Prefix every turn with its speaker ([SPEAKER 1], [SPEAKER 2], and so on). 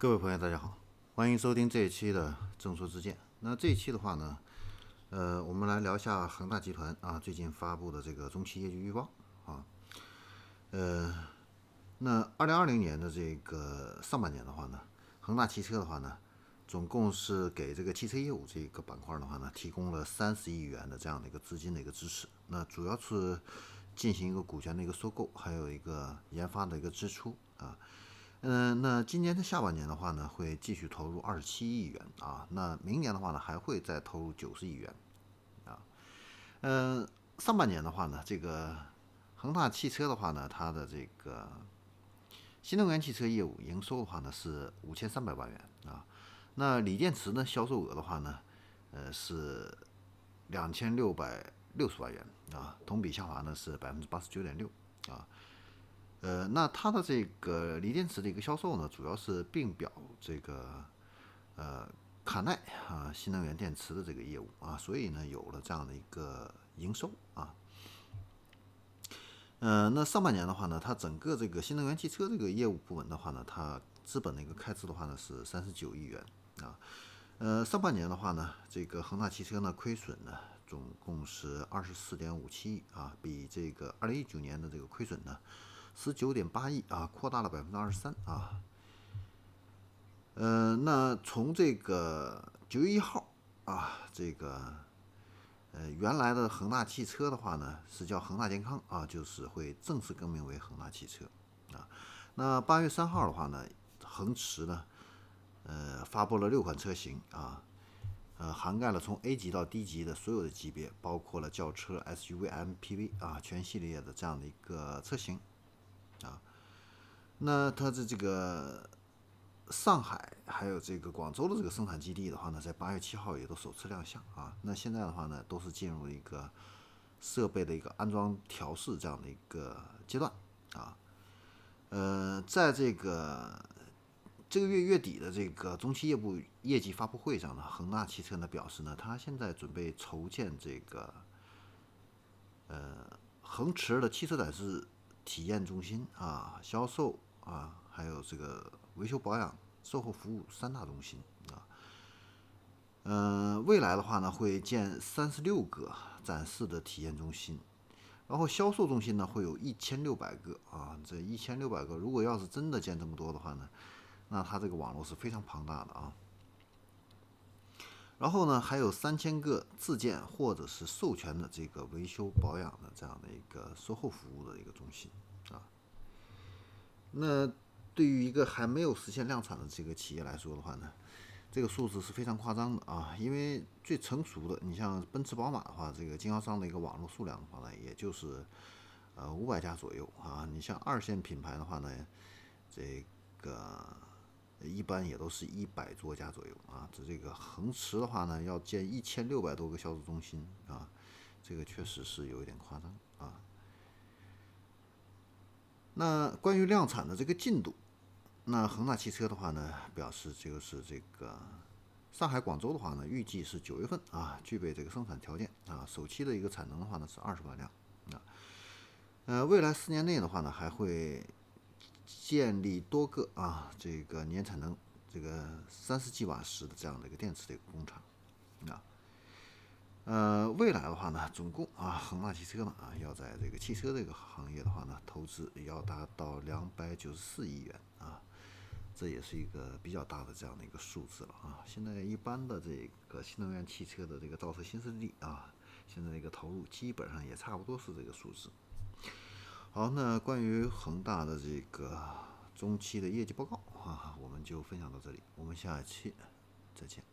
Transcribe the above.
[SPEAKER 1] 各位朋友，大家好，欢迎收听这一期的正说之见。那这一期的话呢，呃，我们来聊一下恒大集团啊最近发布的这个中期业绩预报啊。呃，那二零二零年的这个上半年的话呢，恒大汽车的话呢，总共是给这个汽车业务这个板块的话呢，提供了三十亿元的这样的一个资金的一个支持。那主要是进行一个股权的一个收购，还有一个研发的一个支出啊。嗯，那今年的下半年的话呢，会继续投入二十七亿元啊。那明年的话呢，还会再投入九十亿元啊。嗯，上半年的话呢，这个恒大汽车的话呢，它的这个新能源汽车业务营收的话呢是五千三百万元啊。那锂电池呢销售额的话呢，呃是两千六百六十万元啊，同比下滑呢是百分之八十九点六啊。呃，那它的这个锂电池的一个销售呢，主要是并表这个呃卡耐啊新能源电池的这个业务啊，所以呢有了这样的一个营收啊。呃，那上半年的话呢，它整个这个新能源汽车这个业务部门的话呢，它资本的一个开支的话呢是三十九亿元啊。呃，上半年的话呢，这个恒大汽车呢亏损呢总共是二十四点五七亿啊，比这个二零一九年的这个亏损呢。十九点八亿啊，扩大了百分之二十三啊。呃，那从这个九月一号啊，这个呃原来的恒大汽车的话呢，是叫恒大健康啊，就是会正式更名为恒大汽车啊。那八月三号的话呢，恒驰呢，呃发布了六款车型啊，呃涵盖了从 A 级到 D 级的所有的级别，包括了轿车、SUV、MPV 啊全系列的这样的一个车型。啊，那它的这个上海还有这个广州的这个生产基地的话呢，在八月七号也都首次亮相啊。那现在的话呢，都是进入一个设备的一个安装调试这样的一个阶段啊。呃，在这个这个月月底的这个中期业务业绩发布会上呢，恒大汽车呢表示呢，它现在准备筹建这个呃恒驰的汽车展示。体验中心啊，销售啊，还有这个维修保养、售后服务三大中心啊。嗯，未来的话呢，会建三十六个展示的体验中心，然后销售中心呢会有一千六百个啊。这一千六百个，如果要是真的建这么多的话呢，那它这个网络是非常庞大的啊。然后呢，还有三千个自建或者是授权的这个维修保养的这样的一个售后服务的一个中心啊。那对于一个还没有实现量产的这个企业来说的话呢，这个数字是非常夸张的啊。因为最成熟的，你像奔驰、宝马的话，这个经销商的一个网络数量的话呢，也就是呃五百家左右啊。你像二线品牌的话呢，这个。一般也都是一百多家左右啊，这这个恒驰的话呢，要建一千六百多个销售中心啊，这个确实是有一点夸张啊。那关于量产的这个进度，那恒大汽车的话呢，表示就是这个上海、广州的话呢，预计是九月份啊，具备这个生产条件啊，首期的一个产能的话呢是二十万辆啊，呃，未来四年内的话呢，还会。建立多个啊，这个年产能这个三十 g 瓦时的这样的一个电池的一个工厂，啊，呃，未来的话呢，总共啊，恒大汽车呢啊，要在这个汽车这个行业的话呢，投资要达到两百九十四亿元啊，这也是一个比较大的这样的一个数字了啊。现在一般的这个新能源汽车的这个造车新势力啊，现在这个投入基本上也差不多是这个数字。好，那关于恒大的这个中期的业绩报告啊，我们就分享到这里，我们下期再见。